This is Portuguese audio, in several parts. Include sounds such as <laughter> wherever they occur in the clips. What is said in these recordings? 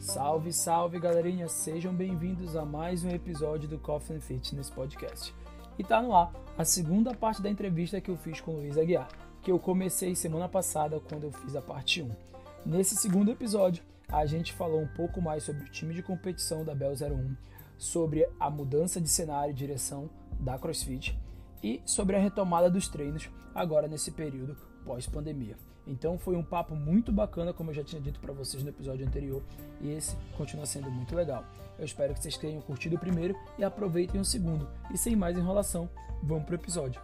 Salve, salve galerinha, sejam bem-vindos a mais um episódio do Coffee and Fitness Podcast. E tá no ar a segunda parte da entrevista que eu fiz com o Luiz Aguiar, que eu comecei semana passada quando eu fiz a parte 1. Nesse segundo episódio, a gente falou um pouco mais sobre o time de competição da Bel 01, sobre a mudança de cenário e direção da CrossFit e sobre a retomada dos treinos agora nesse período pós-pandemia. Então foi um papo muito bacana, como eu já tinha dito para vocês no episódio anterior, e esse continua sendo muito legal. Eu espero que vocês tenham curtido o primeiro e aproveitem o segundo. E sem mais enrolação, vamos pro episódio.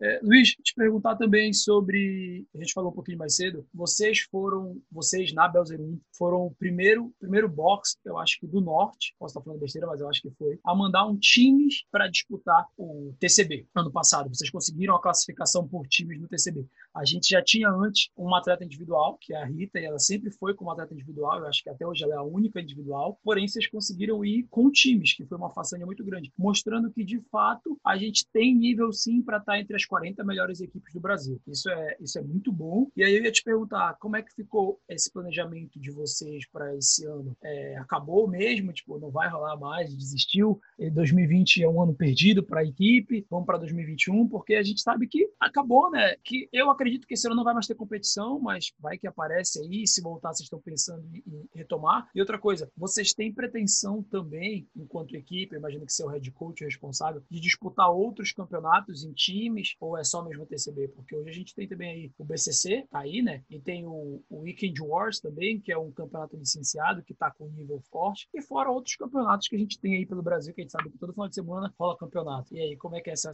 É, Luiz, te perguntar também sobre, a gente falou um pouquinho mais cedo, vocês foram, vocês na Belzer 1, foram o primeiro, primeiro box, eu acho que do Norte, posso estar falando besteira, mas eu acho que foi, a mandar um times para disputar o TCB ano passado. Vocês conseguiram a classificação por times no TCB. A gente já tinha antes uma atleta individual, que é a Rita, e ela sempre foi como atleta individual, eu acho que até hoje ela é a única individual, porém vocês conseguiram ir com times, que foi uma façanha muito grande, mostrando que de fato a gente tem nível sim para estar entre as 40 melhores equipes do Brasil. Isso é, isso é muito bom. E aí eu ia te perguntar, como é que ficou esse planejamento de vocês para esse ano? É, acabou mesmo? Tipo, não vai rolar mais? Desistiu? E 2020 é um ano perdido para a equipe? Vamos para 2021? Porque a gente sabe que acabou, né? Que eu acredito que esse ano não vai mais ter competição, mas vai que aparece aí. Se voltar, vocês estão pensando em, retomar. E outra coisa, vocês têm pretensão também, enquanto equipe, imagino que você é o head coach responsável, de disputar outros campeonatos em times ou é só mesmo o TCB? Porque hoje a gente tem também aí o BCC, tá aí, né? E tem o, o Weekend Wars também, que é um campeonato licenciado, que tá com nível forte. E fora outros campeonatos que a gente tem aí pelo Brasil, que a gente sabe que todo final de semana rola campeonato. E aí, como é que é essa...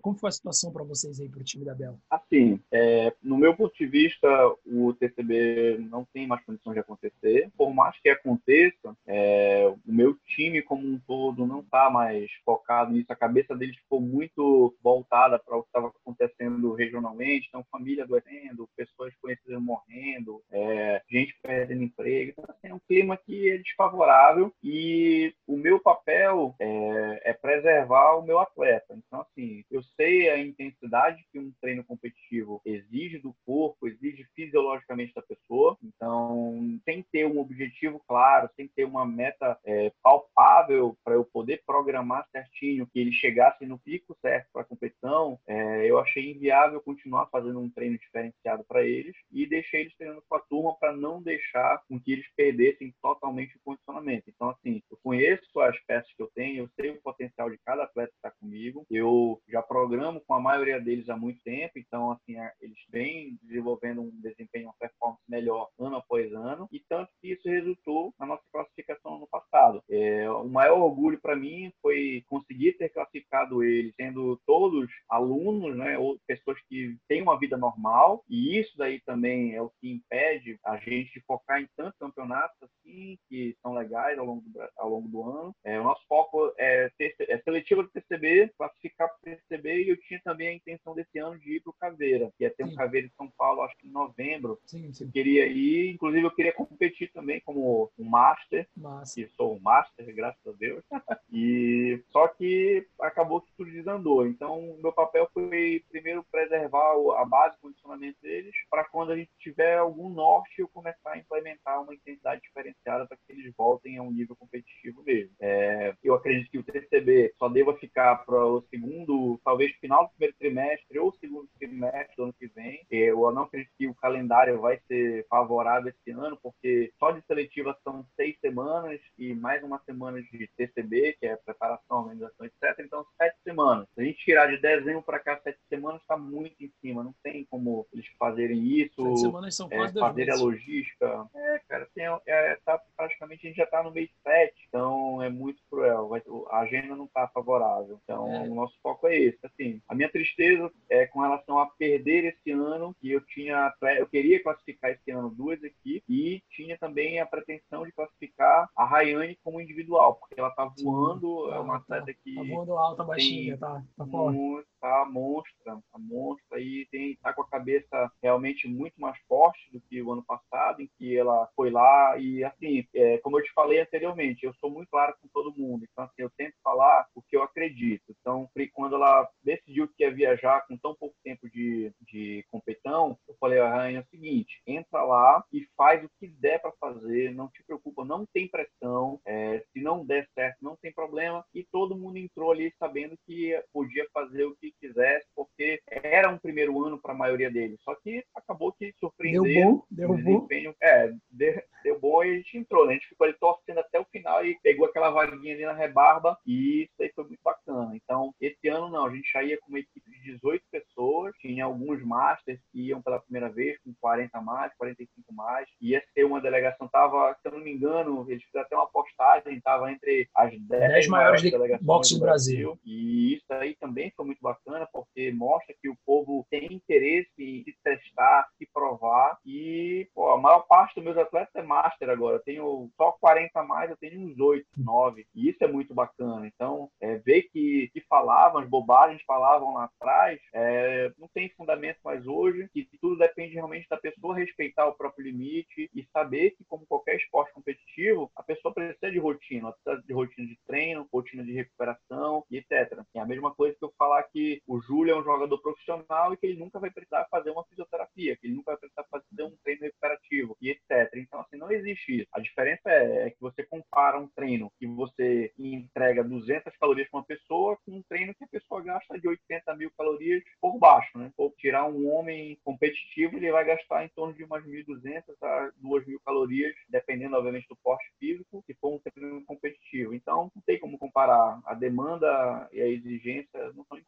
Como foi a situação para vocês aí, pro time da Bel? Assim, é, no meu ponto de vista, o TCB não tem mais condições de acontecer. Por mais que aconteça, é, o meu time como um todo não tá mais focado nisso. A cabeça deles ficou muito voltada para o que estava acontecendo regionalmente, então família adoecendo, pessoas conhecidas morrendo, é, gente perdendo emprego, então assim, é um clima que é desfavorável e o meu papel é, é preservar o meu atleta. Então assim, eu sei a intensidade que um treino competitivo exige do corpo, exige fisiologicamente da pessoa, então que ter um objetivo claro, que ter uma meta é, palpável para eu poder programar certinho que ele chegasse no pico certo para a competição. É, eu achei inviável continuar fazendo um treino diferenciado para eles e deixei eles treinando com a turma para não deixar com que eles perdessem totalmente o condicionamento. Então, assim, eu conheço as peças que eu tenho, eu sei o potencial de cada atleta que está comigo, eu já programo com a maioria deles há muito tempo, então, assim, é, eles vêm desenvolvendo um desempenho, uma performance melhor ano após ano, e tanto que isso resultou na nossa classificação no passado. É, o maior orgulho para mim foi conseguir ter classificado eles, sendo todos alunos, né, ou pessoas que têm uma vida normal, e isso daí também é o que impede a gente de focar em tantos campeonatos assim, que são legais ao longo do, ao longo do ano. É, o nosso foco é, é seletiva do TCB, classificar para o TCB, e eu tinha também a intenção desse ano de ir para o Caveira, que ia ter um Caveira em São Paulo, acho que em novembro. Sim, sim. Eu queria ir, inclusive eu queria competir também como um Master, Massa. que sou um Master, graças a Deus. <laughs> e só que acabou que tudo desandou. Então, meu papel foi primeiro preservar a base, o condicionamento deles, para quando a gente tiver algum norte, eu começar a implementar uma intensidade diferenciada para que eles voltem a um nível competitivo mesmo. É, eu acredito que o TCB só deva ficar para o segundo, talvez final do primeiro trimestre ou segundo trimestre do ano que vem. Eu não acredito que o calendário vai ser favorável esse ano, porque só de seletiva são seis semanas e mais uma semana de TCB, que é preparação, organização, etc. Então, sete semanas. Se a gente tirar de dezembro para cá sete semanas, está muito em cima. Não tem como eles fazerem isso. Sete semanas são quase é, fazer a logística. É, cara, tem, é, tá, praticamente a gente já está no mês sete, então é muito cruel. Vai, a agenda não está favorável. Então, é. o nosso foco é esse. Assim, a minha tristeza é com relação a perder esse ano, que eu tinha, eu queria classificar esse ano duas equipes e tinha também a pretensão de classificar a Rayane como individual, porque ela tá voando, Sim, é uma tá, atleta que. Tá voando alta, baixinha, tá, tá forte. Tá monstra, a monstra e tem, tá com a cabeça realmente muito mais forte do que o ano passado, em que ela foi lá e, assim, é, como eu te falei anteriormente, eu sou muito claro com todo mundo, então, assim, eu falar o que eu acredito. Então, quando ela decidiu que ia viajar com tão pouco tempo de, de competição, eu falei a Rainha é o seguinte: entra lá e faz o que der para fazer, não te preocupa, não tem pressão, é, se não der certo, não tem problema. E todo mundo entrou ali sabendo que podia fazer o que quisesse, porque era um primeiro ano para a maioria deles. Só que acabou que surpreendeu. Deu bom, deu bom. É, deu, deu bom e a gente entrou, né? A gente ficou ali torcendo até o final e pegou aquela vaguinha ali na rebarba e isso aí foi muito bacana. Então, esse ano não, a gente já ia com uma equipe de 18 pessoas, tinha alguns masters que iam pela primeira vez com 40 mais, 45 mais, ia ser uma delegação, tava, se eu não me engano, eles fizeram até uma postagem, tava entre as 10, 10 maiores delegações boxe do Brasil. Brasil. E isso aí também foi muito bacana, porque mostra que o povo tem interesse em testar, se provar e pô, a maior parte dos meus atletas é master agora. Eu tenho só 40 a mais, eu tenho uns 8, 9. E isso é muito bacana. Então, é, ver que, que falavam, as bobagens falavam lá atrás, é, não tem fundamento mais hoje, que tudo depende realmente da pessoa respeitar o próprio limite e saber que, como qualquer esporte competitivo, a pessoa precisa de rotina, precisa de rotina de treino, rotina de recuperação e etc. É a mesma coisa que eu falar que o Júlio é um jogador profissional e que ele nunca vai precisar fazer uma fisioterapia, que ele nunca vai precisar fazer um treino recuperativo e etc. Então, assim, não existe isso. A diferença é, é que você compara um treino que você entrega 200 calorias para uma pessoa com um treino que a pessoa gasta de 80 mil calorias por baixo, né? Ou tirar um homem competitivo, ele vai gastar em torno de umas 1.200 a 2.000 calorias, dependendo, obviamente, do porte físico, se for um treino competitivo. Então, não tem como comparar. A demanda e a exigência não são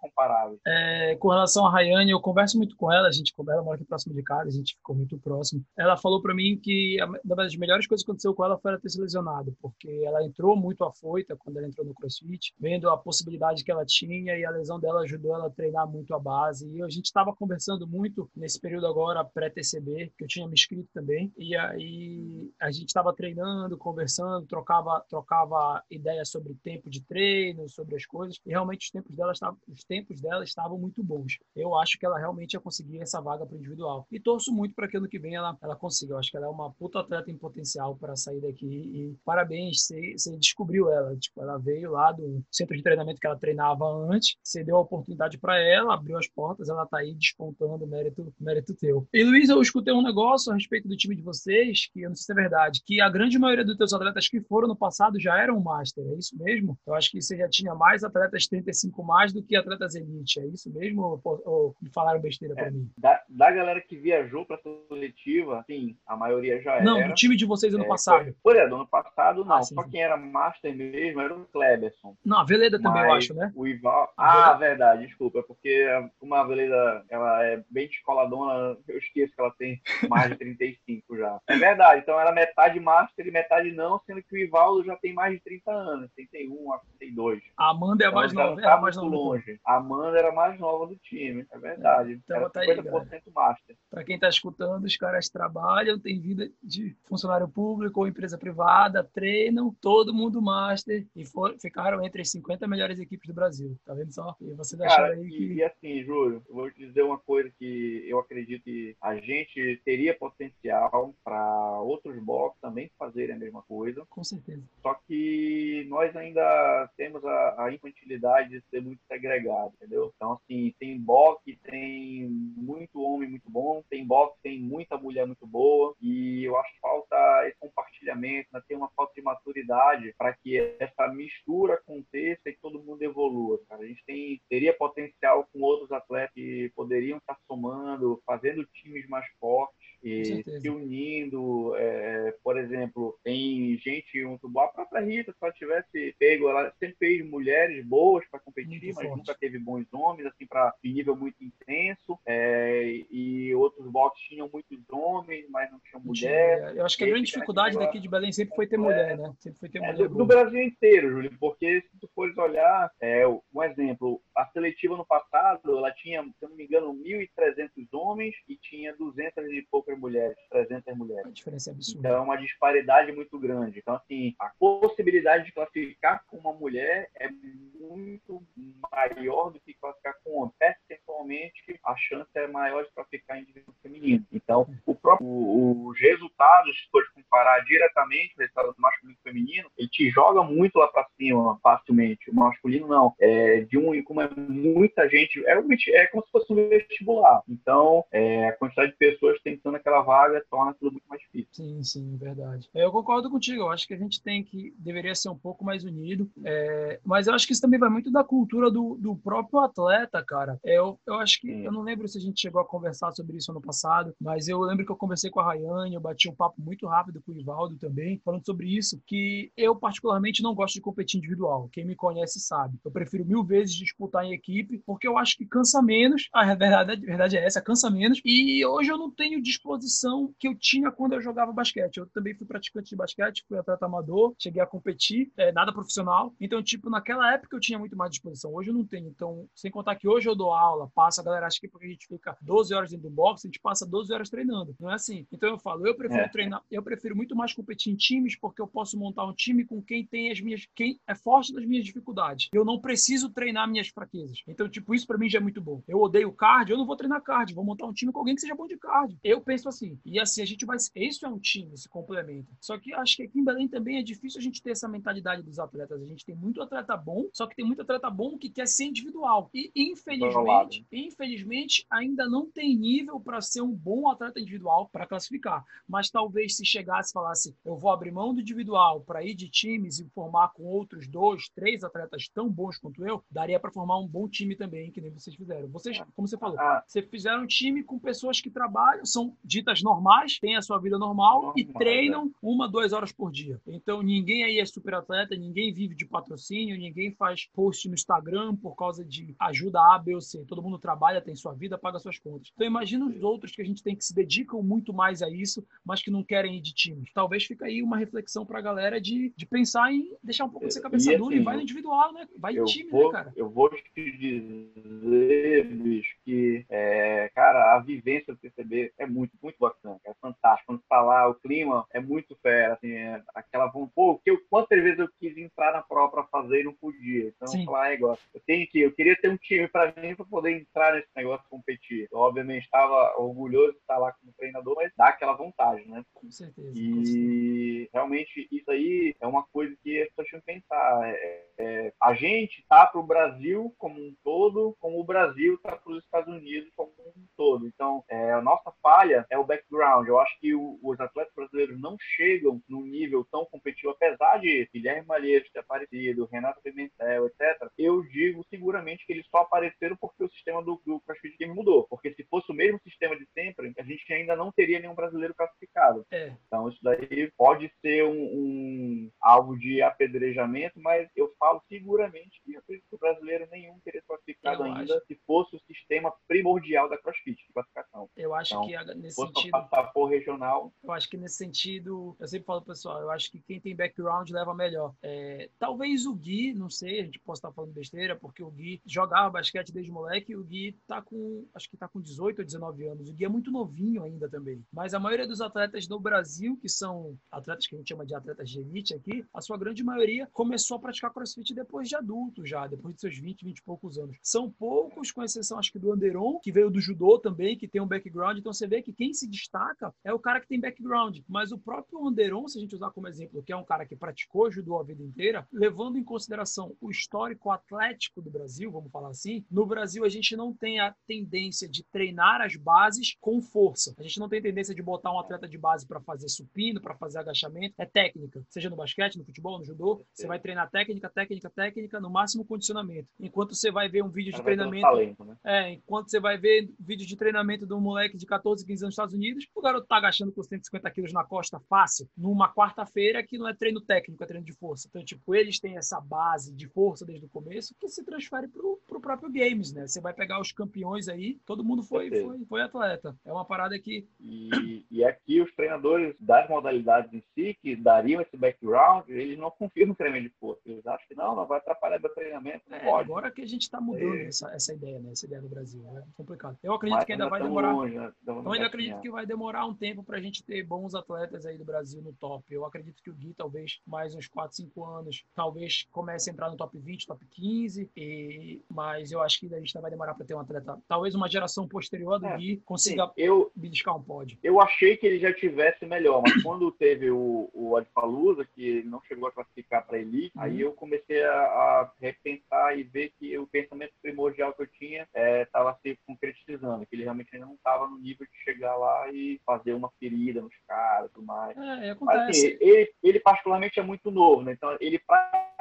É, com relação a Rayane, eu converso muito com ela, a gente ela mora aqui próximo de casa, a gente ficou muito próximo. Ela falou para mim que uma das melhores coisas que aconteceu com ela foi ela ter se lesionado, porque ela entrou muito afoita quando ela entrou no CrossFit, vendo a possibilidade que ela tinha e a lesão dela ajudou ela a treinar muito a base. E a gente estava conversando muito nesse período agora pré-TCB, que eu tinha me inscrito também, e aí a gente estava treinando, conversando, trocava trocava ideias sobre tempo de treino, sobre as coisas, e realmente os tempos dela estavam os tempos dela estavam muito bons. Eu acho que ela realmente ia conseguir essa vaga para individual. E torço muito para que ano que vem ela ela consiga. Eu acho que ela é uma puta atleta em potencial para sair daqui e parabéns, você, você descobriu ela, tipo, ela veio lá do centro de treinamento que ela treinava antes, você deu a oportunidade para ela, abriu as portas, ela tá aí despontando mérito, mérito teu. E Luiz, eu escutei um negócio a respeito do time de vocês, que eu não sei se é verdade, que a grande maioria dos teus atletas que foram no passado já eram master, é isso mesmo? Eu acho que você já tinha mais atletas 35 mais do que atletas é isso mesmo? Ou, ou falaram besteira para é, mim? Da, da galera que viajou para coletiva, sim, a maioria já era. Não, do time de vocês ano é, passado. Por exemplo, ano passado não, ah, sim, só sim. quem era master mesmo era o Kleberson. Não, a Veleda também, eu acho, né? O Ival. Ah, verdade, desculpa. É porque como a Veleda ela é bem descoladona, eu esqueço que ela tem mais de 35 já. É verdade, então era metade master e metade não, sendo que o Ivaldo já tem mais de 30 anos, 31 a 32. A Amanda é a então, mais nova, era mais nova. longe. A Amanda era a mais nova do time, é verdade. Então, era tá 50% aí, master. Para quem está escutando, os caras trabalham, tem vida de funcionário público ou empresa privada, treinam, todo mundo master e for, ficaram entre as 50 melhores equipes do Brasil. Tá vendo só? E você deixar aí que. E, e assim, Júlio, eu vou te dizer uma coisa que eu acredito que a gente teria potencial para outros blocos também fazerem a mesma coisa. Com certeza. Só que nós ainda temos a, a infantilidade de ser muito segregado, entendeu? Então, assim, tem boxe, tem muito homem muito bom, tem boxe, tem muita mulher muito boa, e eu acho que falta esse compartilhamento, né? tem uma falta de maturidade para que essa mistura aconteça e todo mundo evolua. Cara. A gente tem, teria potencial com outros atletas que poderiam estar somando, fazendo times mais fortes e se unindo. É, por exemplo, tem gente muito boa. A própria Rita, se ela tivesse pego, ela sempre fez mulheres boas para competir, muito mas forte. nunca teve bons homens, assim, para nível muito intenso. É, e boxe tinham muitos homens, mas não tinha mulher. Eu acho que a grande dificuldade daqui de Belém sempre foi ter mulher, né? Sempre foi ter é, mulher. Do, do, Brasil inteiro, Júlio, porque se tu fores olhar, é, um exemplo, a seletiva no passado, ela tinha, se eu não me engano, 1.300 homens e tinha 200 e poucas mulheres, 300 mulheres. A diferença é absurda. Então, é uma disparidade muito grande. Então, assim, a possibilidade de classificar com uma mulher é muito maior do que classificar com um homem. Percentualmente, a chance é maior de classificar em feminina. Então, o próprio, os resultados, se for comparar diretamente o resultado do masculino e feminino, ele te joga muito lá para cima, facilmente. O masculino não. É, de um, como é muita gente, é, um, é como se fosse um vestibular. Então, é, a quantidade de pessoas tentando aquela vaga torna tudo muito mais difícil. Sim, sim, verdade. Eu concordo contigo. Eu acho que a gente tem que, deveria ser um pouco mais unido. É, mas eu acho que isso também vai muito da cultura do, do próprio atleta, cara. Eu, eu acho que, eu não lembro se a gente chegou a conversar sobre isso ano passado, mas eu lembro que eu conversei com a Rayane, eu bati um papo muito rápido com o Ivaldo também, falando sobre isso, que eu particularmente não gosto de competir individual. Quem me conhece sabe. Eu prefiro mil vezes disputar em equipe, porque eu acho que cansa menos. A verdade, a verdade é essa, cansa menos. E hoje eu não tenho disposição que eu tinha quando eu jogava basquete. Eu também fui praticante de basquete, fui atleta amador, cheguei a competir, é, nada profissional. Então, tipo, naquela época eu tinha muito mais disposição. Hoje eu não tenho. Então, sem contar que hoje eu dou aula, passa, a galera acha que porque a gente fica 12 horas dentro do box, a gente passa 12 horas treinando. Não é assim. Então eu falo, eu prefiro é. treinar, eu prefiro muito mais competir em times porque eu posso montar um time com quem tem as minhas, quem é forte das minhas dificuldades. Eu não preciso treinar minhas fraquezas. Então, tipo, isso para mim já é muito bom. Eu odeio card, eu não vou treinar card, vou montar um time com alguém que seja bom de card. Eu penso assim. E assim a gente vai, isso é um time, se complementa. Só que acho que aqui em Belém também é difícil a gente ter essa mentalidade dos atletas. A gente tem muito atleta bom, só que tem muito atleta bom que quer ser individual. E infelizmente, infelizmente ainda não tem nível para ser um bom atleta individual para classificar. Mas talvez se chegasse e falasse, eu vou abrir mão do individual para ir de times e formar com outros dois, três atletas tão bons quanto eu, daria para formar um bom time também, que nem vocês fizeram. Vocês, como você falou, ah. vocês fizeram um time com pessoas que trabalham, são ditas normais, têm a sua vida normal, normal e treinam é. uma, duas horas por dia. Então ninguém aí é super atleta, ninguém vive de patrocínio, ninguém faz post no Instagram por causa de ajuda A, B ou C. Todo mundo trabalha, tem sua vida, paga suas contas. Então imagina os outros que a gente tem que se dedicam muito mais a isso, mas que não querem ir de times. Talvez fique aí uma reflexão para a galera de, de pensar em deixar um pouco essa cabeça e, dura assim, e vai no individual, né? Vai em time, né, vou, né, cara? Eu vou te dizer, bicho, que, é, cara, a vivência do PCB é muito, muito bacana, é fantástico. Quando falar o clima é muito fera, assim, é aquela vontade, pô, que eu, quantas vezes eu quis entrar na prova para fazer e não podia. Então, Sim. falar, é igual, eu tenho que, eu queria ter um time para mim para poder entrar nesse negócio competir. Eu, obviamente, estava orgulhoso de estar lá como treinador, mas dá aquela vontade, né? Com certeza. E com certeza. realmente isso aí é uma coisa que as pessoas têm que pensar. É, é, a gente tá para o Brasil como um todo, como o Brasil tá para os Estados Unidos como um todo. Então, é, a nossa falha é o background. Eu acho que o, os atletas brasileiros não chegam num nível tão competitivo, apesar de Guilherme Malheiro ter aparecido, Renato Pimentel, etc. Eu digo seguramente que eles só apareceram porque o sistema do, do CrossFit Game mudou. Porque se fosse o mesmo sistema de sempre, a gente ainda não teria nenhum brasileiro classificado. É. Então, isso daí pode ser um, um alvo de apedrejamento, mas eu falo seguramente que o brasileiro nenhum teria classificado eu ainda acho. se fosse o sistema primordial da CrossFit de classificação. Eu acho então, que nesse sentido. passar por regional. Eu acho que nesse sentido, eu sempre falo pessoal, eu acho que quem tem background leva melhor. É, talvez o Gui, não sei, a gente possa estar falando besteira, porque o Gui jogava basquete desde moleque e o Gui tá com, acho que tá com 18 ou 19 anos. O Gui é muito novinho ainda também. Mas a maioria dos atletas do Brasil, que são atletas que a gente chama de atletas de elite aqui, a sua grande maioria começou a praticar crossfit depois de adulto já, depois de seus 20, 20 e poucos anos. São poucos, com exceção acho que do Anderon, que veio do judô também, que tem um background. Então você vê que quem se destaca é o cara que tem background. Mas o próprio Anderon, se a gente usar como exemplo, que é um cara que praticou judô a vida inteira, levando em consideração o histórico atlético do Brasil, vamos falar assim, no Brasil a gente não tem a tendência de treinar as bases com força. A gente não tem tendência de botar um atleta de base para fazer supino, para fazer agachamento. É técnica técnica. Seja no basquete, no futebol, no judô, você vai treinar técnica, técnica, técnica, no máximo condicionamento. Enquanto você vai ver um vídeo de treinamento. Talento, né? É, enquanto você vai ver vídeo de treinamento de um moleque de 14, 15 anos nos Estados Unidos, o garoto tá agachando com 150 quilos na costa fácil, numa quarta-feira que não é treino técnico, é treino de força. Então, tipo, eles têm essa base de força desde o começo que se transfere pro, pro próprio games, né? Você vai pegar os campeões aí, todo mundo foi, foi, foi atleta. É uma parada que. E, e aqui os treinadores das modalidades em si, que dariam esse background, eles não confiam no treinamento de força. Eles acham que não, não vai atrapalhar meu treinamento. É, pode. agora que a gente está mudando é. essa, essa ideia, né? Essa ideia no Brasil. É complicado. Eu acredito Mas que ainda vai demorar. Longe, né? Eu ainda acredito que vai demorar um tempo para a gente ter bons atletas aí do Brasil no top. Eu acredito que o Gui, talvez mais uns 4, 5 anos, talvez comece a entrar no top 20, top 15. E... Mas eu acho que a gente ainda vai demorar para ter um atleta. Talvez uma geração posterior do é, Gui consiga sim, eu, beliscar um pódio. Eu achei que ele já tivesse melhor, mas quando teve o, o Adpalusa, que não chegou a classificar para Elite, uhum. aí eu comecei a, a, repensar e ver que o pensamento primordial que eu tinha estava é, se concretizando, que ele realmente ainda não estava no nível de chegar lá e fazer uma ferida nos caras e tudo mais. É, acontece. Mas, assim, ele, ele particularmente é muito novo, né? Então ele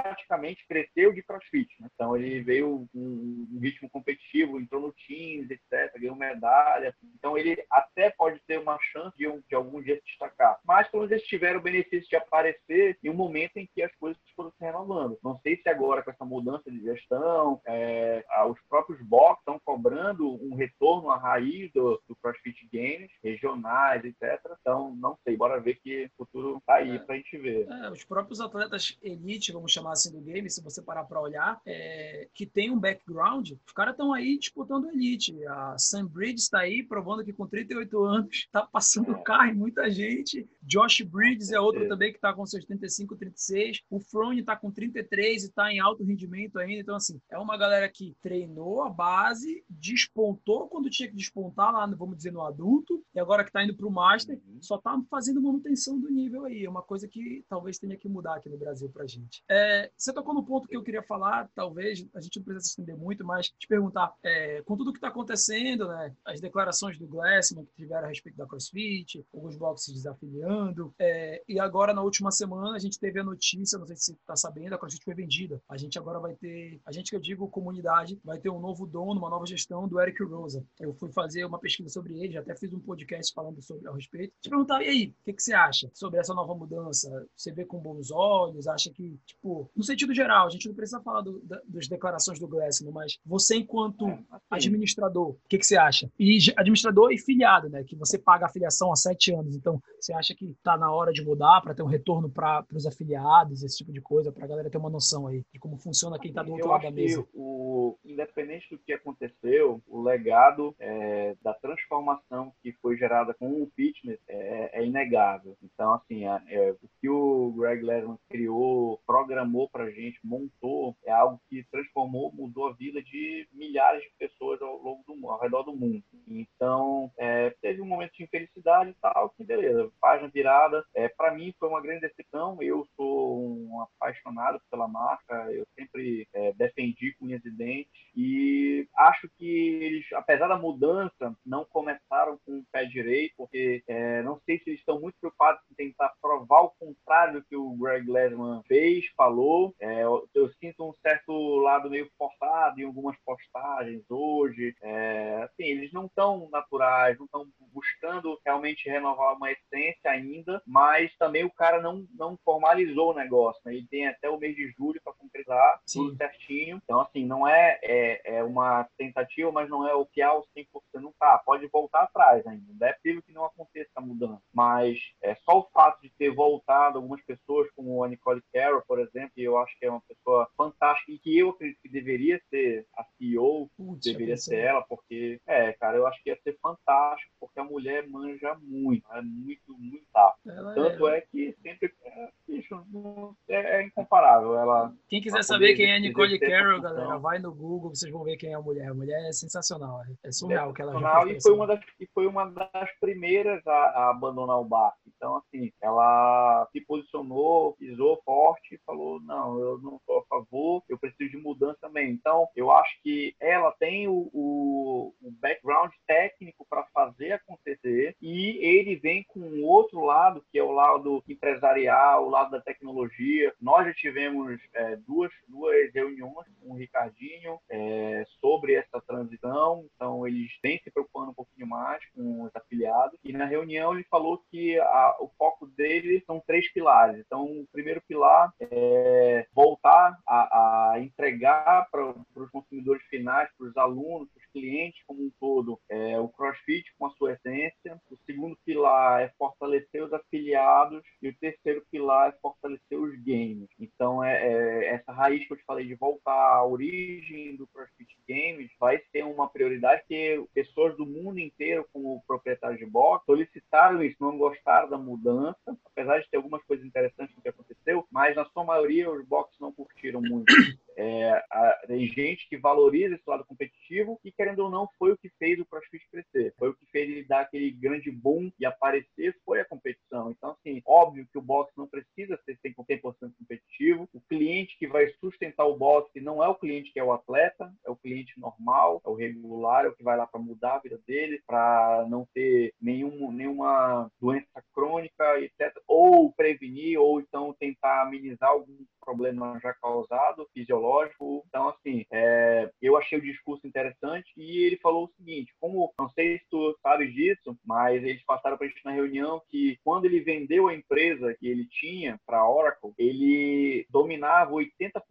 praticamente cresceu de crossfit. Né? Então ele veio com um ritmo competitivo, entrou no Teams, etc., ganhou medalha. Então ele até pode ter uma chance de, de algum dia se destacar. Mas pelo menos eles tiveram o benefício de aparecer em um momento em que as coisas foram se renovando. Não sei se agora com essa mudança de gestão, é, os próprios box estão cobrando um retorno à raiz do, do CrossFit Games, regionais, etc. Então não sei, bora ver que o futuro tá aí é, pra gente ver. É, os próprios atletas elite, vamos chamar assim do game, se você parar para olhar, é, que tem um background, os caras estão aí disputando elite. A Sam Bridges está aí provando que com 38 anos está passando o carro em muita gente. Josh Bridges é outro também que está com seus 35, 36. O Frone está com 33 e está em alto rendimento ainda. Então, assim, é uma galera que treinou a base, despontou quando tinha que despontar lá, vamos dizer, no adulto, e agora que está indo para o Master, uhum. só está fazendo manutenção do nível aí. É uma coisa que talvez tenha que mudar aqui no Brasil para gente. É, você tocou no ponto que eu queria falar, talvez a gente não precisa se estender muito, mas te perguntar, é, com tudo que está acontecendo, né, as declarações do Glassman que tiveram a respeito da CrossFit, alguns boxes desafiliando, é, e agora na última semana a gente teve a notícia, não sei se você está sabendo, a CrossFit foi vendida. A gente agora vai ter, a gente que eu digo comunidade, vai ter um novo dono, uma nova gestão do Eric Rosa. Eu fui fazer uma pesquisa sobre ele, já até fiz um podcast falando sobre a respeito. Te perguntar, e aí, o que, que você acha sobre essa nova mudança? Você vê com bons olhos? Acha que, tipo, no sentido geral, a gente não precisa falar do, da, das declarações do Glassman, mas você, enquanto é, administrador, o que, que você acha? E administrador e filiado, né? Que você paga a filiação há sete anos. Então, você acha que está na hora de mudar para ter um retorno para os afiliados, esse tipo de coisa, para a galera ter uma noção aí de como funciona quem está do outro Eu lado da mesa? o, independente do que aconteceu, o legado é, da transformação que foi gerada com o fitness é, é inegável. Então, assim, é, é o que o Greg Lesman criou, programou para gente, montou, é algo que transformou, mudou a vida de milhares de pessoas ao longo do ao redor do mundo. Então, é, teve um momento de infelicidade e tal, que beleza, página virada. É, para mim foi uma grande decepção. Eu sou um apaixonado pela marca, eu sempre é, defendi com unhas e dentes e acho que eles, apesar da mudança, não começaram com o pé direito, porque é, não sei se eles estão muito preocupados em tentar provar o contrário do que o Greg Lesman fez, falou. É, eu, eu, sinto um certo lado meio forçado em algumas postagens hoje. É, assim, eles não estão naturais, não estão buscando realmente renovar uma essência ainda, mas também o cara não, não formalizou o negócio. Né? Ele tem até o mês de julho para concretizar tudo certinho. Então, assim, não é, é, é, uma tentativa, mas não é o que há os 100% não tá. Pode voltar atrás ainda. Não é possível que não aconteça a mudança. Mas é só o fato de ter voltado algumas pessoas, como a Nicole Carroll, por exemplo, que eu acho que é uma pessoa fantástica e que eu acredito que deveria ser a CEO, Putz, deveria ser ela, porque, é, cara, eu acho que ia ser fantástico, porque a mulher manja muito, é muito, muito rápido. Tanto é... é... que sempre, é, bicho, é, é, incomparável. Ela, quem quiser saber quem é Nicole Carroll, galera, vai no Google, vocês vão ver quem é a mulher. A mulher é sensacional, é surreal o que ela já fez. E foi, uma das, e foi uma das primeiras a, a abandonar o barco. Então, assim, ela se posicionou, pisou forte e falou: não, eu não sou a favor, eu preciso de mudança também. Então, eu acho que ela tem o, o, o background técnico para fazer acontecer e ele vem com o outro lado, que é o lado lado empresarial, o lado da tecnologia. Nós já tivemos é, duas, duas reuniões com o Ricardinho é, sobre essa transição, então eles vêm se preocupando um pouquinho mais com os afiliados. E na reunião ele falou que a, o foco dele são três pilares. Então, o primeiro pilar é voltar a, a entregar para os consumidores finais, para os alunos, para os clientes como um todo, é, o CrossFit com a sua essência. O segundo pilar é fortalecer os afiliados e o terceiro pilar é fortalecer os games. Então, é, é essa raiz que eu te falei de voltar à origem do CrossFit Games vai ser uma prioridade porque pessoas do mundo inteiro, como proprietários de box, solicitaram isso, não gostaram da mudança, apesar de ter algumas coisas interessantes no que aconteceu, mas na sua maioria os boxes não curtiram muito. <coughs> É, a, tem gente que valoriza esse lado competitivo e, querendo ou não, foi o que fez o CrossFit crescer. Foi o que fez ele dar aquele grande boom e aparecer, foi a competição. Então, assim, óbvio que o boxe não precisa ser 100% competitivo. O cliente que vai sustentar o boxe não é o cliente que é o atleta, é o cliente normal, é o regular, é o que vai lá para mudar a vida dele, para não ter nenhum, nenhuma doença crônica, etc. Ou prevenir, ou então tentar amenizar algum problema já causado, fisiológico. Então, assim, é, eu achei o discurso interessante e ele falou o seguinte: como não sei se tu sabes disso, mas eles passaram para a gente na reunião que quando ele vendeu a empresa que ele tinha para a Oracle, ele dominava 80%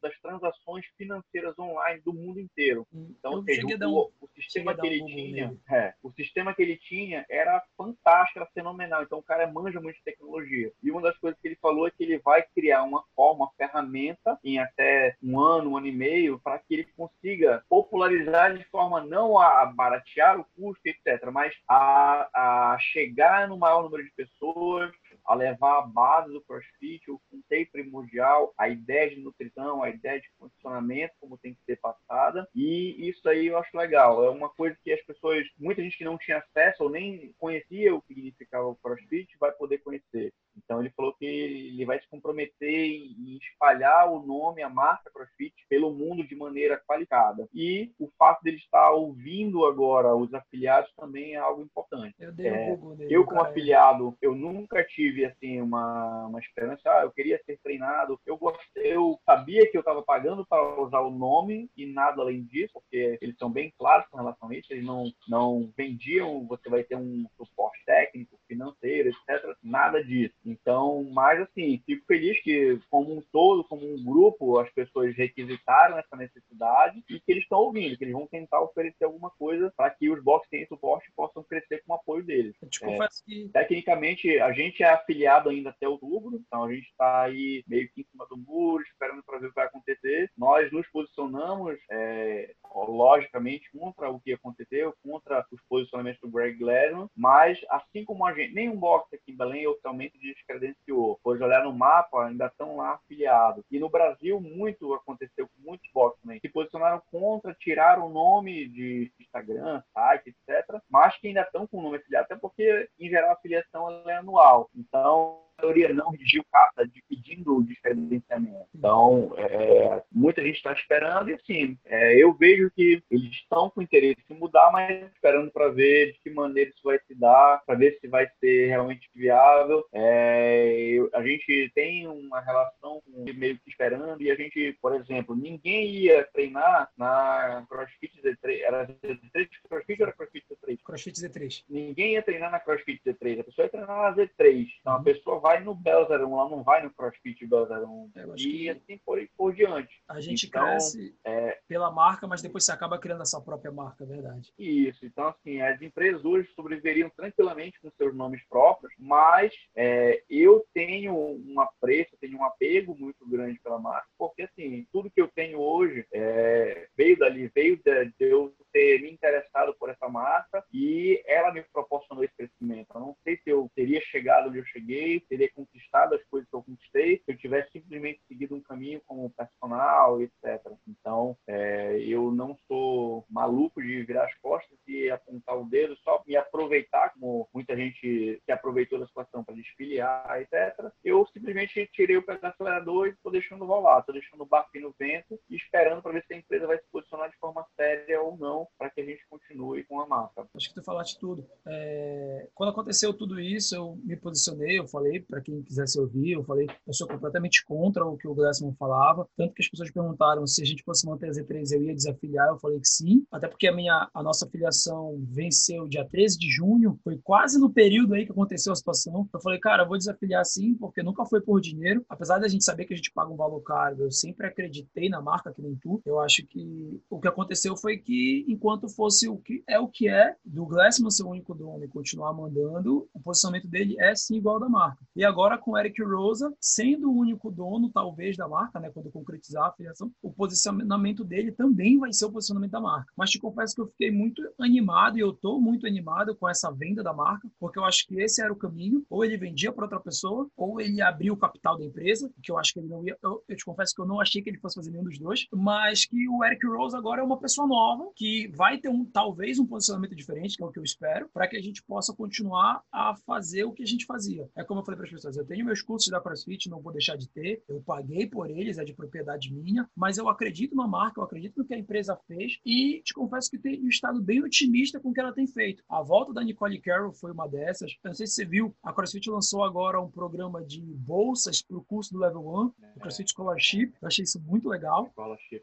das transações financeiras online do mundo inteiro. Hum, então, seja, o, sistema que ele tinha, é, o sistema que ele tinha era fantástico, era fenomenal. Então, o cara manja muito de tecnologia. E uma das coisas que ele falou é que ele vai criar uma forma uma ferramenta em até um ano, um ano e meio, para que ele consiga popularizar de forma não a baratear o custo, etc., mas a, a chegar no maior número de pessoas, a levar a base do CrossFit, o conceito primordial, a ideia de nutrição, a ideia de condicionamento, como tem que ser passada. E isso aí eu acho legal. É uma coisa que as pessoas, muita gente que não tinha acesso ou nem conhecia o que significava o CrossFit, vai poder conhecer. Então ele falou que ele vai se comprometer em espalhar o nome, a marca CrossFit pelo mundo de maneira qualificada. E o fato dele estar ouvindo agora os afiliados também é algo importante. Eu, é, um eu como cara. afiliado, eu nunca tive assim uma, uma esperança, ah, eu queria ser treinado. Eu gostei, eu sabia que eu estava pagando para usar o nome e nada além disso, porque eles são bem claros com relação a isso, eles não não vendiam, você vai ter um suporte técnico, financeiro, etc. Nada disso. Então, mas assim, fico feliz que, como um todo, como um grupo, as pessoas requisitaram essa necessidade e que eles estão ouvindo, que eles vão tentar oferecer alguma coisa para que os boxes tenham suporte e possam crescer com o apoio deles. É, que... Tecnicamente, a gente é afiliado ainda até outubro, então a gente está aí meio que em cima do muro, esperando para ver o que vai acontecer. Nós nos posicionamos, é, logicamente, contra o que aconteceu, contra os posicionamentos do Greg Gladman, mas assim como a gente, nenhum box aqui em Belém oficialmente descredenciou. Pois olhar no mapa, ainda estão lá afiliados. E no Brasil, muito aconteceu com muitos também. Se posicionaram contra, tiraram o nome de Instagram, site, etc. Mas que ainda estão com o nome afiliado, até porque, em geral, a afiliação é anual. Então, maioria não redigiu carta pedindo o descredenciamento. Então, é, muita gente está esperando e, assim, é, eu vejo que eles estão com interesse em mudar, mas esperando para ver de que maneira isso vai se dar, para ver se vai ser realmente viável. É, eu, a gente tem uma relação meio que esperando e a gente, por exemplo, ninguém ia treinar na CrossFit Z3. Era Z3 CrossFit ou era CrossFit Z3? CrossFit Z3. Ninguém ia treinar na CrossFit Z3. A pessoa ia treinar na Z3. Então, a uhum. pessoa vai vai no 01, lá não vai no CrossFit Bell 01. E assim por, por diante. A gente então, cresce é... pela marca, mas depois você acaba criando a sua própria marca, é verdade. Isso. Então, assim, as empresas hoje sobreviveriam tranquilamente com seus nomes próprios, mas é, eu tenho um apreço, tenho um apego muito grande pela marca, porque, assim, tudo que eu tenho hoje é, veio dali, veio de, de eu ter me interessado por essa marca e ela me proporcionou esse crescimento. Eu não sei se eu teria chegado onde eu cheguei, teria conquistado as coisas que eu conquistei, se eu tivesse simplesmente seguido um caminho como personal, etc. Então, é, eu não sou maluco de virar as costas e apontar o dedo, só me aproveitar como muita gente que aproveitou da situação para desfiliar, etc. Eu simplesmente tirei o pé do acelerador e estou deixando rolar, estou deixando o barco no vento e esperando para ver se a empresa vai se posicionar de forma séria ou não para que a gente continue com a marca. Acho que tu falaste tudo. É... Quando aconteceu tudo isso, eu me posicionei, eu falei para quem quisesse ouvir, eu falei, eu sou completamente contra o que o Glassman falava, tanto que as pessoas perguntaram se a gente fosse manter a Z3 eu ia desafiliar, eu falei que sim, até porque a minha a nossa filiação venceu dia 13 de junho, foi quase no período aí que aconteceu a situação. Eu falei, cara, eu vou desafiliar sim, porque nunca foi por dinheiro, apesar da gente saber que a gente paga um valor caro, eu sempre acreditei na marca que nem tu. Eu acho que o que aconteceu foi que enquanto fosse o que é o que é do Glassman ser o único dono e continuar mandando, o posicionamento dele é sim igual ao da marca. E agora com Eric Rosa sendo o único dono talvez da marca, né, quando concretizar a filiação, o posicionamento dele também vai ser o posicionamento da marca. Mas te confesso que eu fiquei muito animado e eu tô muito animado com essa venda da marca, porque eu acho que esse era o caminho. Ou ele vendia para outra pessoa, ou ele abria o capital da empresa, que eu acho que ele não ia. Eu, eu, te confesso que eu não achei que ele fosse fazer nenhum dos dois, mas que o Eric Rose agora é uma pessoa nova, que vai ter um talvez um posicionamento diferente, que é o que eu espero, para que a gente possa continuar a fazer o que a gente fazia. É como eu falei para as pessoas, eu tenho meus cursos da CrossFit, não vou deixar de ter, eu paguei por eles, é de propriedade minha, mas eu acredito na marca, eu acredito no que a empresa fez e te confesso que tenho estado bem otimista com o que ela tem feito. A volta da Nicole Carroll foi uma dessas. Eu não sei se você viu, a CrossFit lançou agora um programa de bolsas para o curso do Level 1, o é. CrossFit Scholarship. Eu achei isso muito legal.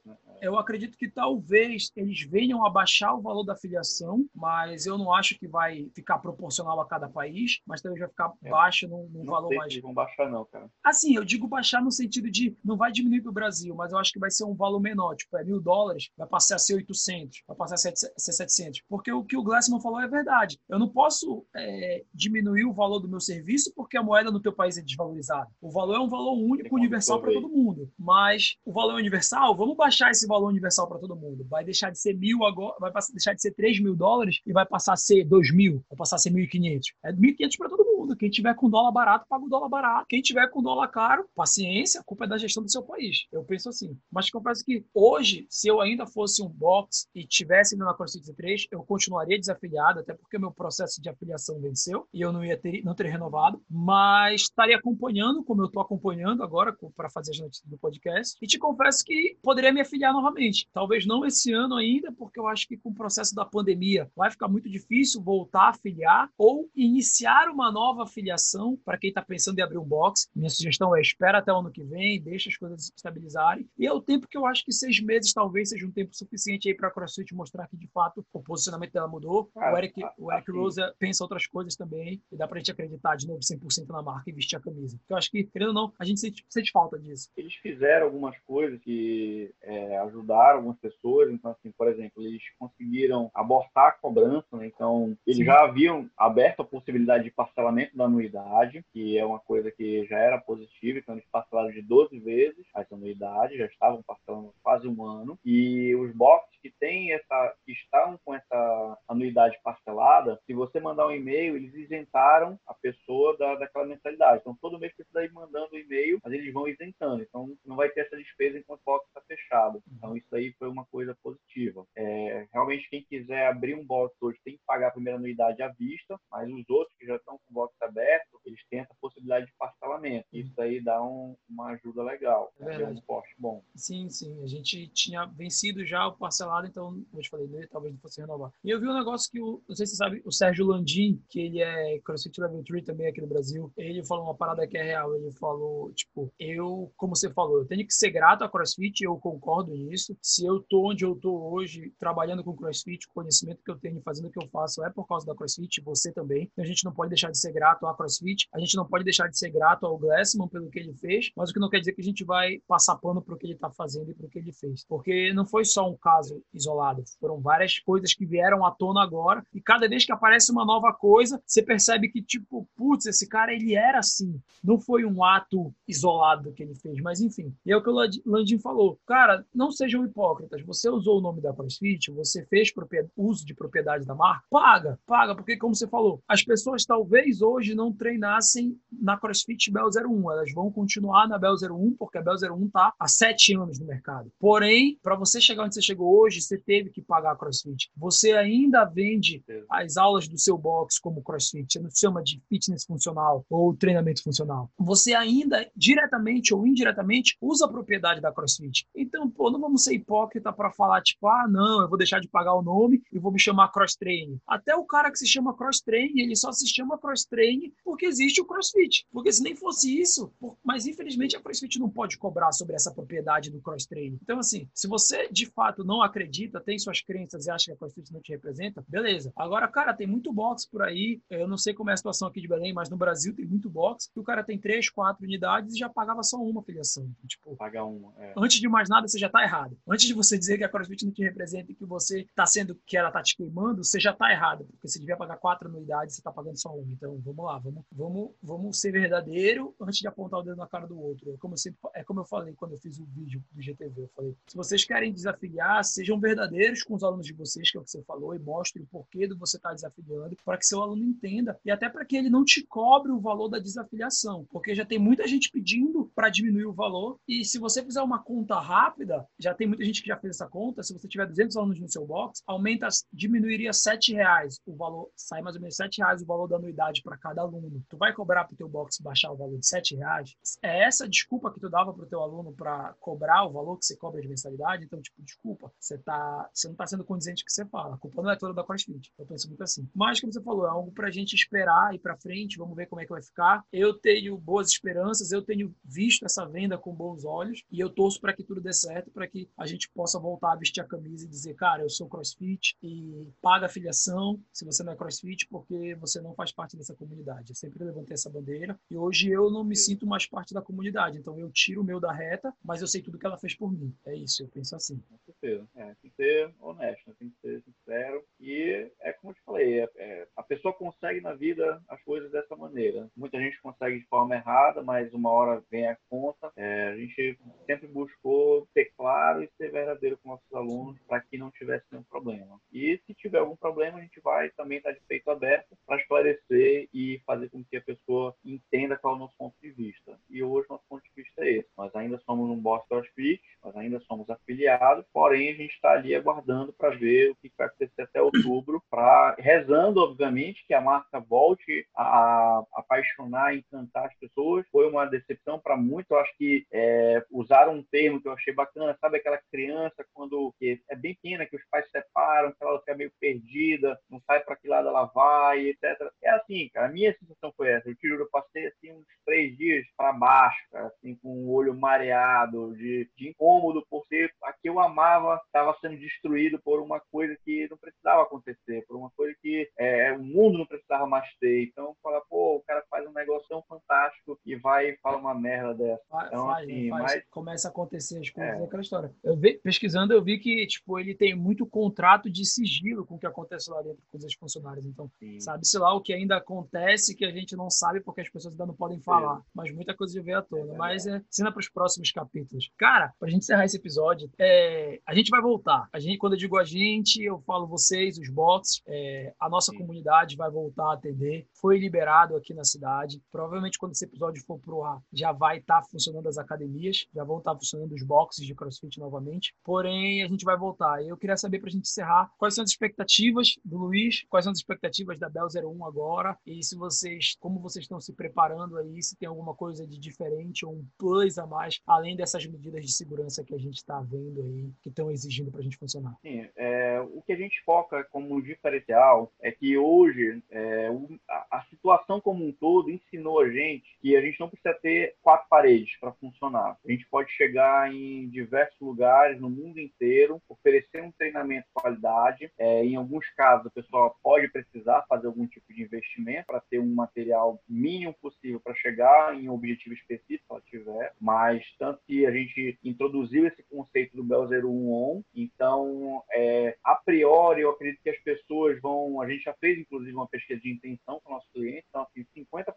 Né? É. Eu acredito que talvez eles venham a baixar o valor da filiação, mas eu não acho que vai ficar proporcional a cada país, mas talvez vai ficar é. baixo num, num não valor sei mais. Se vão baixar, não, cara. Assim, eu digo baixar no sentido de não vai diminuir para o Brasil, mas eu acho que vai ser um valor menor. Tipo, é mil dólares, vai passar a ser 800, vai passar a ser 700. Porque o que o Glassman falou é verdade. Eu não posso é, diminuir o valor do meu serviço porque a moeda no teu país é desvalorizada. O valor é um valor único, universal para todo mundo. Mas o valor universal, vamos baixar esse valor universal para todo mundo. Vai deixar de ser mil agora, vai deixar de ser 3 mil dólares e vai passar a ser 2 mil, vai passar a ser 1.500. É 1.500 para todo mundo. Quem tiver com dólar barato, paga o dólar barato. Quem tiver com dólar caro, paciência, a culpa é da gestão do seu país. Eu penso assim. Mas confesso que hoje, se eu ainda fosse um box e tivesse indo na CrossFit 3, eu continuaria desafiliado, até porque meu processo de afiliação venceu e eu não ia ter, não teria renovado, mas estaria acompanhando, como eu estou acompanhando agora para fazer as notícias do podcast. E te confesso que poderia me afiliar novamente. Talvez não esse ano ainda, porque eu acho que com o processo da pandemia vai ficar muito difícil voltar a afiliar ou iniciar uma nova afiliação para quem está pensando em abrir um box. Minha sugestão é espera até o ano que vem, deixa as coisas se estabilizarem. E é o tempo que eu acho que seis meses talvez seja um tempo suficiente aí para a CrossFit mostrar que de fato o posicionamento dela mudou. o Eric, o Eric Rosa pensa outras coisas também e dá para a gente acreditar de novo 100% na marca e vestir a camisa. Eu acho que, querendo ou não, a gente sente, sente falta disso. Eles fizeram algumas coisas que é, ajudaram algumas pessoas. Então, assim, por exemplo, eles conseguiram abortar a cobrança, né? Então, eles Sim. já haviam aberto a possibilidade de parcelamento da anuidade, que é uma coisa que já era positiva. Então, eles parcelaram de 12 vezes essa anuidade, já estavam parcelando quase um ano. E os boxes que têm essa, que estão com essa anuidade parcelada, se você mandar um e-mail, eles isentaram a pessoa da, daquela mensalidade. Então, todo mês precisa ir mandando um e-mail, mas eles vão isentando. Então, não vai ter essa despesa enquanto o box está fechado. Então, isso aí foi uma coisa positiva. É, realmente, quem quiser abrir um box hoje tem que pagar a primeira anuidade à vista, mas os outros que já estão com o box aberto, eles têm essa possibilidade de parcelamento. Isso aí dá um, uma ajuda legal. É, é um poste bom. Sim, sim. A gente tinha vencido já o parcelado, então, como eu te falei, né, talvez não fosse renovar. E eu vi um negócio que, o, não sei se você sabe, o Sérgio Landim, que ele é CrossFit Level 3 também aqui no Brasil, ele falou uma parada que é real. Ele falou, tipo, eu, como você falou, eu tenho que ser grato a CrossFit, eu concordo nisso. Se eu tô onde eu tô hoje, trabalhando com CrossFit, o conhecimento que eu tenho, fazendo o que eu faço, é por causa da CrossFit, você também. Então, a gente não pode deixar de ser grato à CrossFit, a gente não pode deixar de ser grato ao Glassman pelo que ele fez, mas o que não quer dizer que a gente vai passar pano pro que ele tá fazendo e pro que ele fez. Porque não foi só um caso isolado, foram várias coisas que vieram à tona agora, e cada vez que aparece uma nova coisa, você percebe que, tipo, putz, esse cara ele era assim. Não foi um ato isolado que ele fez, mas enfim. E é o que o Landim falou. Cara, não sejam hipócritas. Você usou o nome da CrossFit, você fez uso de propriedade da marca, paga, paga, porque como você falou, as pessoas talvez hoje não treinassem na CrossFit Bell 01. Elas vão continuar na Bell 01, porque a Bell 01 está há sete anos no mercado. Porém, para você chegar onde você chegou hoje, você teve que pagar a CrossFit. Você ainda vende as aulas do seu box como CrossFit, não chama de fitness funcional ou treinamento funcional. Você ainda, diretamente ou indiretamente, usa a propriedade da CrossFit. Então, pô, não vamos ser hipócrita para falar, tipo, ah, não, eu vou deixar de pagar o nome e vou me chamar Cross Train. Até o cara que se chama Cross Train, ele só se chama Cross Train porque existe o CrossFit. Porque se nem fosse isso, mas infelizmente a CrossFit não pode cobrar sobre essa propriedade do Cross Train. Então, assim, se você de fato não acredita, tem suas crenças e acha que a CrossFit não te representa, beleza. Agora, cara, tem muito box por aí. Eu não sei como é a situação aqui de Belém, mas no Brasil tem muito box que o cara tem três, quatro unidades e já pagava só uma filiação. Tipo, paga uma. É. Antes de mais nada, você já tá errado. Antes de você dizer que a CrossFit não te representa e que você tá sendo que ela tá te queimando, você já tá errado, porque você devia pagar quatro anuidades, você tá pagando só uma. Então, vamos lá, vamos, vamos, vamos ser verdadeiro antes de apontar o dedo na cara do outro. É como eu, sempre, é como eu falei quando eu fiz o vídeo do GTV. Eu falei: se vocês querem desafiliar, sejam verdadeiros com os alunos de vocês, que é o que você falou, e mostrem o porquê do você estar tá desafiliando, para que seu aluno entenda e até para que ele não te cobre o valor da desafiliação, porque já tem muita gente pedindo para diminuir o valor. E se você fizer uma conta rápida, já tem muita gente que já fez essa conta. Se você tiver 200 alunos no seu box, aumenta, diminuiria 7 reais o valor, sai mais ou menos 7 reais o valor da anuidade para cada aluno. Tu vai cobrar para o teu box baixar o valor de 7 reais? É essa desculpa que tu dava para o teu aluno para cobrar o valor que você cobra de mensalidade? Então, tipo, desculpa, você, tá, você não está sendo condizente com o que você fala. A culpa não é toda da CrossFit. Eu penso muito assim. Mas, como você falou, é algo para a gente esperar e para frente. Vamos ver como é que vai ficar. Eu tenho boas esperanças, eu tenho visto essa venda com bons olhos e eu torço para que tudo dê certo, para que a gente possa voltar a vestir a camisa e dizer, cara, eu sou CrossFit e paga a filiação se você não é CrossFit porque você não faz parte dessa comunidade. Eu sempre levantei essa bandeira e hoje eu não me sinto mais parte da comunidade. Então eu tiro o meu da reta, mas eu sei tudo que ela fez por mim. É isso, eu penso assim. Com certeza. É, tem que ser honesto, tem que ser sincero. E é como eu te falei, é, é, pessoa consegue na vida as coisas dessa maneira. Muita gente consegue de forma errada, mas uma hora vem a conta. É, a gente sempre buscou ser claro e ser verdadeiro com nossos alunos para que não tivesse nenhum problema. E se tiver algum problema, a gente vai também estar de peito aberto para esclarecer e fazer com que a pessoa entenda qual é o nosso ponto de vista. E hoje nosso ponto de vista é esse. Nós ainda somos um Boss CrossFit, ainda somos afiliados, porém a gente está ali aguardando para ver o que vai acontecer até outubro, para rezando, obviamente, que a marca volte a, apaixonar, encantar as pessoas. Foi uma decepção para muitos. Eu acho que é, usaram um termo que eu achei bacana, sabe aquela criança quando é bem pequena, que os pais se separam, que ela fica meio perdida, não sabe para que lado ela vai, etc. É assim, cara, a minha sensação foi essa. Eu, tiro, eu passei assim uns três dias para baixo, cara, assim, com o olho mareado, de, de incômodo, por ser a que eu amava estava sendo destruído por uma coisa que não precisava acontecer, por uma coisa que é, o mundo não precisava mais ter. Então, fala, pô, o cara faz um negócio tão fantástico e vai e fala uma merda dessa. Então, faz, assim, faz. Mas... Começa a acontecer as coisas, é. aquela história. Eu vi, pesquisando, eu vi que, tipo, ele tem muito contrato de sigilo com o que acontece lá dentro com os funcionários. Então, sabe-se lá o que ainda acontece que a gente não sabe porque as pessoas ainda não podem falar. Sim. Mas muita coisa veio à tona. É Mas é cena para os próximos capítulos. Cara, pra gente encerrar esse episódio, é, a gente vai voltar. A gente, quando eu digo a gente, eu falo vocês, os bots, é, a nossa Sim. comunidade vai voltar a atender. Foi liberado aqui na cidade. Provavelmente quando esse episódio for pro ar, já vai estar tá funcionando as academias, já vão estar tá funcionando os boxes de CrossFit novamente. Porém, a gente vai voltar. Eu queria saber pra gente encerrar quais são as expectativas do Luiz, quais são as expectativas da Bel 01 agora e se vocês, como vocês estão se preparando aí, se tem alguma coisa de diferente ou um plus a mais, além dessas medidas de segurança que a gente está vendo aí, que estão exigindo para a gente funcionar. Sim, é, o que a gente foca como diferencial é que hoje é, a, a situação como um todo ensinou a gente que a gente não precisa ter quatro paredes para funcionar. A gente pode chegar em diversos lugares no mundo inteiro, oferecer um treinamento de qualidade. É, em alguns casos, a pessoa pode precisar fazer algum tipo de investimento para ter um material mínimo possível para chegar em um objetivo específico, se ela tiver. Mas tanto que a gente introduziu esse conceito do Bell 01 On, então é, a priori eu acredito que as pessoas vão. A gente já fez inclusive uma pesquisa de intenção com nossos clientes, então assim, 50%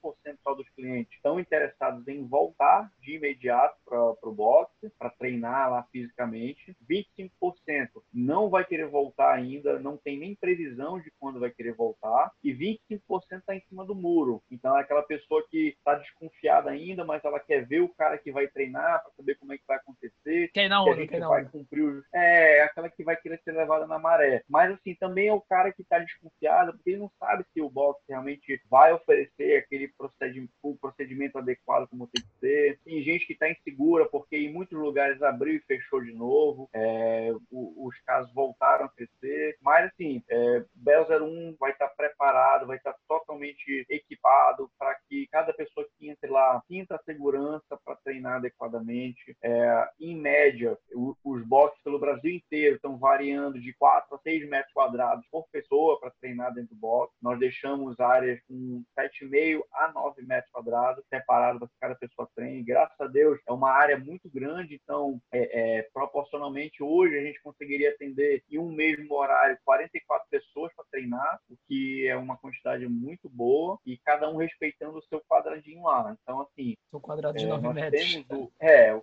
estão interessados em voltar de imediato para o boxe, para treinar lá fisicamente. 25% não vai querer voltar ainda, não tem nem previsão de quando vai querer voltar. E 25% está em cima do muro. Então é aquela pessoa que está desconfiada ainda, mas ela quer ver o cara que vai treinar para saber como é que vai acontecer. Quem não, que a gente vai cumprir os... É, aquela que vai querer ser levada na maré. Mas assim, também é o cara que está desconfiado, porque ele não sabe se o boxe realmente vai oferecer aquele procedimento, o procedimento adequado como tem que ser. Tem gente que está insegura porque em muitos lugares abriu e fechou de novo. É, os casos voltaram a crescer. Mas assim, é, Bel 01 vai estar tá preparado, vai estar tá totalmente equipado para que cada pessoa que entre lá sinta segurança para treinar adequadamente. É, em média, os boxes pelo Brasil inteiro estão variando de 4 a 6 metros quadrados por pessoa para treinar dentro do box. Nós deixamos áreas com 7,5 a 9 metros quadrados separados para que cada pessoa treine. Graças a Deus, é uma área muito grande, então, é, é, proporcionalmente, hoje a gente conseguiria atender em um mesmo horário 44 pessoas para treinar, o que é uma quantidade muito boa, e cada um respeitando o seu quadradinho lá. Então, assim. O quadrado de é, 9 metros. O, é, o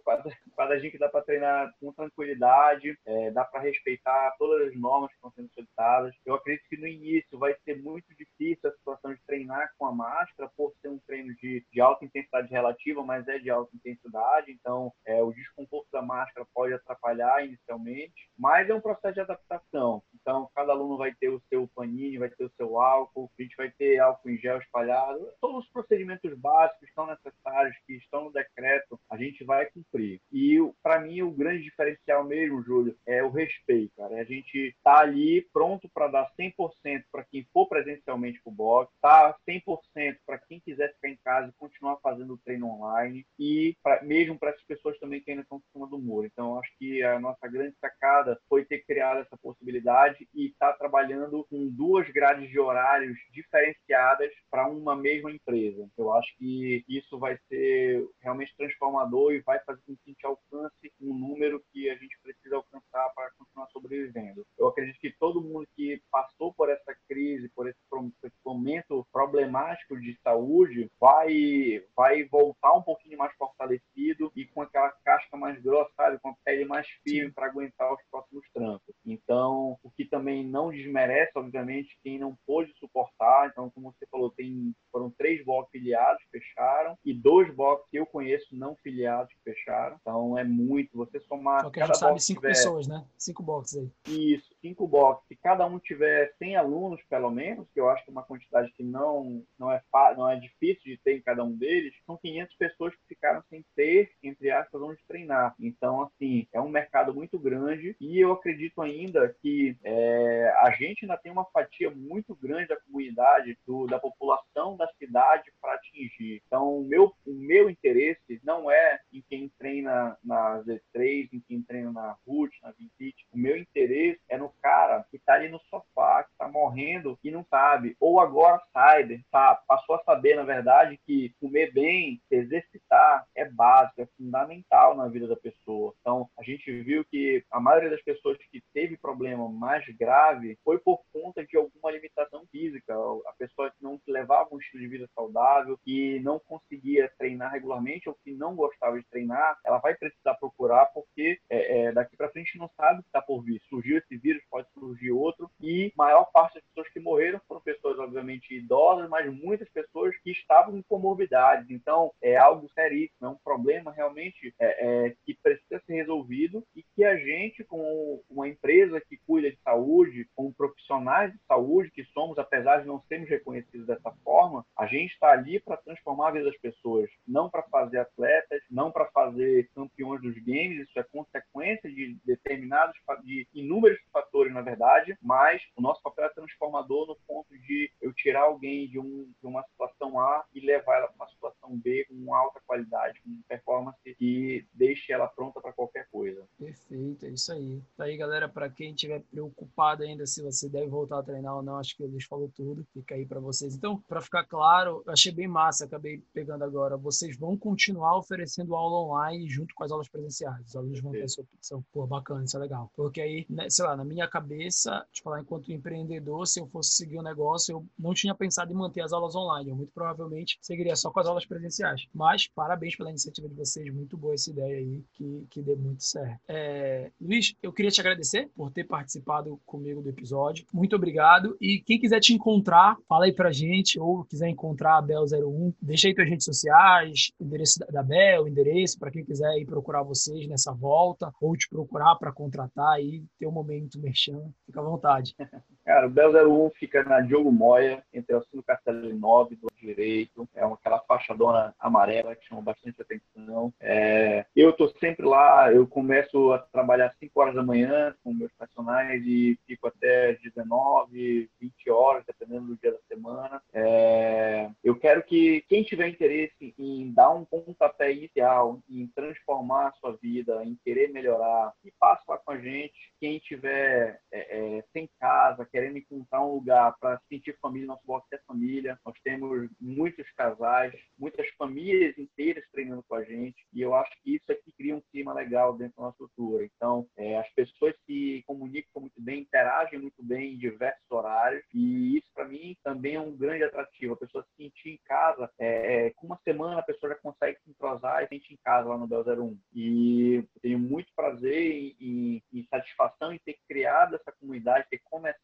quadradinho que dá para treinar com tranquilidade, é, dá para respeitar todas as normas que estão sendo solicitadas. Eu acredito que no início vai ser muito difícil a situação de treinar com a máscara, por ser um treino de, de alta intensidade relativa, mas é de alta intensidade, então é, o desconforto da máscara pode atrapalhar inicialmente, mas é um processo de adaptação. Então, cada aluno vai ter o seu paninho, vai ter o seu álcool, a gente vai ter álcool em gel espalhado, todos os procedimentos básicos que estão necessários, que estão no decreto, a gente vai cumprir. E, para mim, o grande diferencial mesmo, Júlio, é o respeito, cara. A gente tá ali pronto para dar 100% para quem for presencialmente para o box, tá 100% para quem quiser ficar em casa e continuar fazendo o treino online e pra, mesmo para essas pessoas também que ainda estão em cima do muro. Então, acho que a nossa grande sacada foi ter criado essa possibilidade e estar tá trabalhando com duas grades de horários diferenciadas para uma mesma empresa. Eu acho que isso vai ser realmente transformador e vai fazer com que a gente alcance um número que a gente precisa alcançar para continuar sobrevivendo. Eu acredito que todo mundo que passou por essa crise, por esse, esse momento problemático de saúde, vai, vai voltar um pouquinho mais fortalecido e com aquela casca mais grossa, sabe? Com a pele mais firme para aguentar os próximos trancos. Então, o que também não desmerece, obviamente, quem não pôde suportar. Então, como você falou, tem, foram três blocos filiados que fecharam e dois blocos que eu conheço não filiados que fecharam. Então, é muito. Você somar. Só que a gente sabe cinco tiver... pessoas, né? Cinco boxes aí. Isso, cinco boxes. Se cada um tiver 100 alunos, pelo menos, que eu acho que é uma quantidade que não, não, é, não é difícil de ter em cada um deles, são 500 pessoas que ficaram sem ter, entre aspas, onde treinar. Então, assim, é um mercado muito grande e eu acredito ainda que é, a gente ainda tem uma fatia muito grande da comunidade, do, da população da cidade para atingir. Então, o meu, o meu interesse não é em quem treina na Z3, em quem treina na RUT, na Vintage. O meu interesse é no cara que está ali no sofá, que está morrendo e não sabe. Ou agora sai, tá, passou a saber, na verdade, que comer bem, exercitar é básico, é fundamental na vida da pessoa. Então, a gente viu que a maioria das pessoas que teve problema mais grave foi por conta de alguma limitação física. A pessoa que não levava um estilo de vida saudável, que não conseguia treinar regularmente ou que não gostava de treinar, ela vai precisar procurar porque é, é, daqui para frente não sabe o que está por vir. Surgiu esse vírus, pode surgir outro. E maior parte das pessoas que morreram foram pessoas obviamente idosas, mas muitas pessoas que estavam com comorbidades. Então é algo seríssimo, é um problema realmente é, é, que precisa ser resolvido e que a gente, como uma empresa que cuida de saúde, como profissionais de saúde que somos, apesar de não sermos reconhecidos dessa forma, a gente está ali para transformar a vida das pessoas, não para fazer atletas, não para fazer campeões dos games, isso é consequência de determinados, de inúmeros fatores, na verdade, mas o nosso papel é transformador no ponto de eu tirar alguém de, um, de uma situação A e levar ela para uma situação B com alta qualidade, com performance que deixe ela pronta para qualquer coisa. Perfeito, é isso aí. Tá aí, galera, para quem estiver preocupado ainda se você deve voltar a treinar ou não, acho que o Luiz falou tudo, fica aí para vocês. Então, para ficar claro, eu achei bem massa, acabei pegando agora, vocês vão continuar oferecendo aula online junto com as aulas presenciais. Os alunos vão ter essa opção. Pô, bacana, isso é legal. Porque aí, né, sei lá, na minha cabeça, te falar, enquanto empreendedor, se eu fosse seguir o um negócio, eu não tinha pensado em manter as aulas online. Eu muito provavelmente seguiria só com as aulas presenciais. Mas, parabéns pela iniciativa de vocês, muito boa essa ideia aí, que, que dê muito certo. É, Luiz, eu queria te agradecer por ter participado comigo do episódio. Muito obrigado. E quem quiser te encontrar, fala aí pra gente, ou quiser encontrar a Bel01, deixa aí tuas redes sociais, endereço da Bel, endereço para quem quiser ir procurar vocês nessa volta, ou te procurar para contratar aí, ter um momento merchan, fica à vontade. <laughs> Cara, o Bel 01 fica na Diogo Moia, entre o Cino Castelo e 9 do direito. É aquela fachadona amarela que chama bastante atenção. É, eu estou sempre lá, eu começo a trabalhar às 5 horas da manhã com meus personagens e fico até 19, 20 horas, dependendo do dia da semana. É, eu quero que quem tiver interesse em dar um pontapé inicial, em transformar a sua vida, em querer melhorar, que passe lá com a gente. Quem tiver é, é sem casa, querendo encontrar um lugar para sentir família, nosso bloco é família. Nós temos muitos casais, muitas famílias inteiras treinando com a gente, e eu acho que isso aqui cria um clima legal dentro da nossa estrutura. Então, é, as pessoas se comunicam muito bem, interagem muito bem em diversos horários, e isso para mim também é um grande atrativo. A pessoa se sentir em casa, é, é, com uma semana a pessoa já consegue se entrosar e sentir em casa lá no Bel 01. E tenho muito prazer e, e satisfação em ter criado essa comunidade, ter começado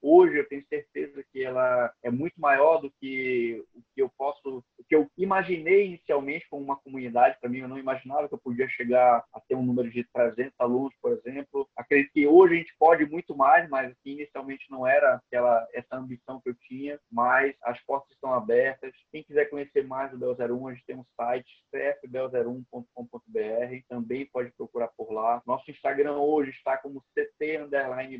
Hoje eu tenho certeza que ela é muito maior do que o que eu posso, o que eu imaginei inicialmente como uma comunidade. Para mim, eu não imaginava que eu podia chegar a ter um número de 300 alunos, por exemplo. Acredito que hoje a gente pode muito mais, mas que inicialmente não era aquela essa ambição que eu tinha. Mas as portas estão abertas. Quem quiser conhecer mais do Bel 01, a gente tem um site cfbel01.com.br. Também pode procurar por lá. Nosso Instagram hoje está como ct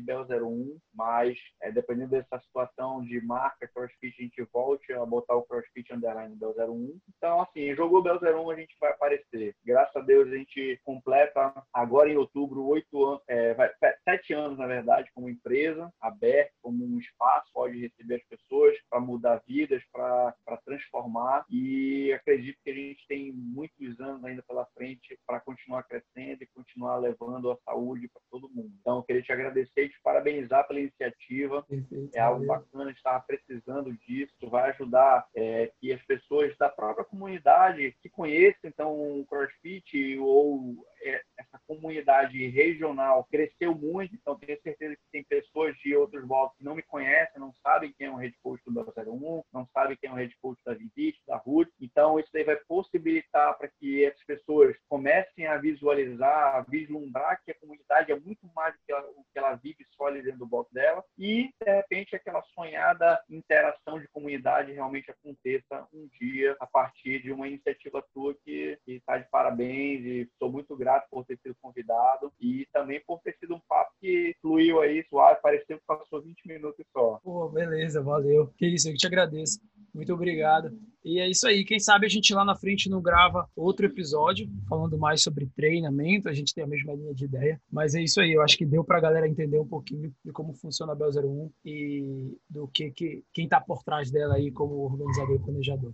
bel 01, mas é, dependendo dessa situação de marca CrossFit, a gente volte a botar o CrossFit Underline Bel 01. Então, assim, jogou Bel 01, a gente vai aparecer. Graças a Deus, a gente completa agora em outubro oito anos, é, sete anos, na verdade, como empresa, aberta, como um espaço, pode receber as pessoas para mudar vidas, para transformar. E acredito que a gente tem muitos anos ainda pela frente para continuar crescendo e continuar levando a saúde para todo mundo. Então, eu queria te agradecer e te parabenizar pela iniciativa Perfeito, é algo bacana, estava precisando disso, vai ajudar é, que as pessoas da própria comunidade que conheçam então o CrossFit ou é, essa comunidade regional cresceu muito, então tenho certeza que tem pessoas outros blocos que não me conhecem, não sabem quem é o head coach do 01, não sabem quem é o head coach da Visite, da RUT. Então, isso aí vai possibilitar para que essas pessoas comecem a visualizar, a vislumbrar que a comunidade é muito mais do que ela, o que ela vive ali dentro do bloco dela e, de repente, aquela sonhada interação de comunidade realmente aconteça um dia a partir de uma iniciativa tua que está de parabéns e sou muito grato por ter sido convidado e também por ter sido um papo que fluiu aí, suave, pareceu que passou 20 minutos só. Pô, beleza, valeu. Que isso, eu te agradeço. Muito obrigado. E é isso aí. Quem sabe a gente lá na frente não grava outro episódio falando mais sobre treinamento. A gente tem a mesma linha de ideia. Mas é isso aí. Eu acho que deu para a galera entender um pouquinho de como funciona a Bel 01 e do que, que quem está por trás dela aí como organizador e planejador.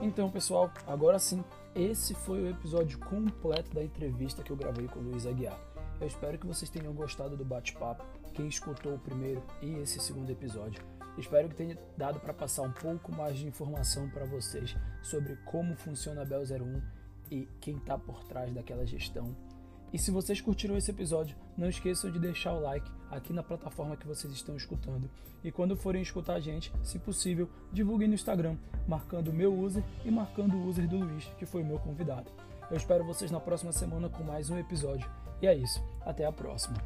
Então, pessoal, agora sim esse foi o episódio completo da entrevista que eu gravei com o Luiz Aguiar. Eu espero que vocês tenham gostado do bate-papo, quem escutou o primeiro e esse segundo episódio. Espero que tenha dado para passar um pouco mais de informação para vocês sobre como funciona a Bel 01 e quem está por trás daquela gestão e se vocês curtiram esse episódio, não esqueçam de deixar o like aqui na plataforma que vocês estão escutando. E quando forem escutar a gente, se possível, divulguem no Instagram, marcando o meu user e marcando o user do Luiz, que foi o meu convidado. Eu espero vocês na próxima semana com mais um episódio. E é isso. Até a próxima.